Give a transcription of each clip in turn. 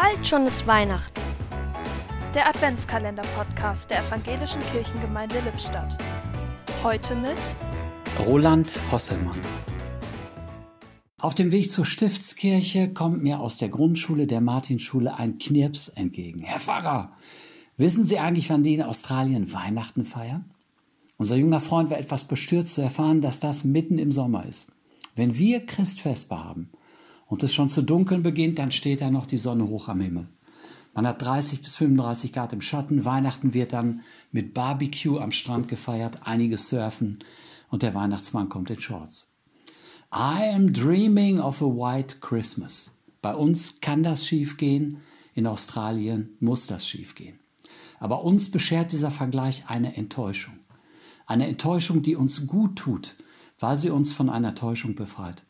Bald schon ist Weihnachten. Der Adventskalender-Podcast der Evangelischen Kirchengemeinde Lippstadt. Heute mit Roland Hosselmann. Auf dem Weg zur Stiftskirche kommt mir aus der Grundschule der Martinschule ein Knirps entgegen. Herr Pfarrer, wissen Sie eigentlich, wann die in Australien Weihnachten feiern? Unser junger Freund war etwas bestürzt zu erfahren, dass das mitten im Sommer ist. Wenn wir Christfest haben und es schon zu dunkeln beginnt, dann steht da noch die Sonne hoch am Himmel. Man hat 30 bis 35 Grad im Schatten. Weihnachten wird dann mit Barbecue am Strand gefeiert, einige surfen und der Weihnachtsmann kommt in Shorts. I am dreaming of a white Christmas. Bei uns kann das schiefgehen, in Australien muss das schiefgehen. Aber uns beschert dieser Vergleich eine Enttäuschung. Eine Enttäuschung, die uns gut tut, weil sie uns von einer Täuschung befreit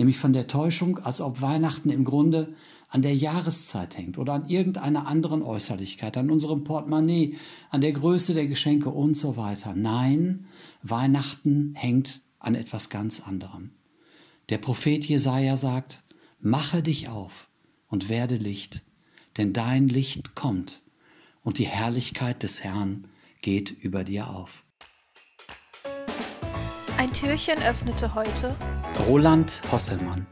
nämlich von der Täuschung, als ob Weihnachten im Grunde an der Jahreszeit hängt oder an irgendeiner anderen Äußerlichkeit, an unserem Portemonnaie, an der Größe der Geschenke und so weiter. Nein, Weihnachten hängt an etwas ganz anderem. Der Prophet Jesaja sagt: Mache dich auf und werde Licht, denn dein Licht kommt und die Herrlichkeit des Herrn geht über dir auf. Ein Türchen öffnete heute Roland Hosselmann.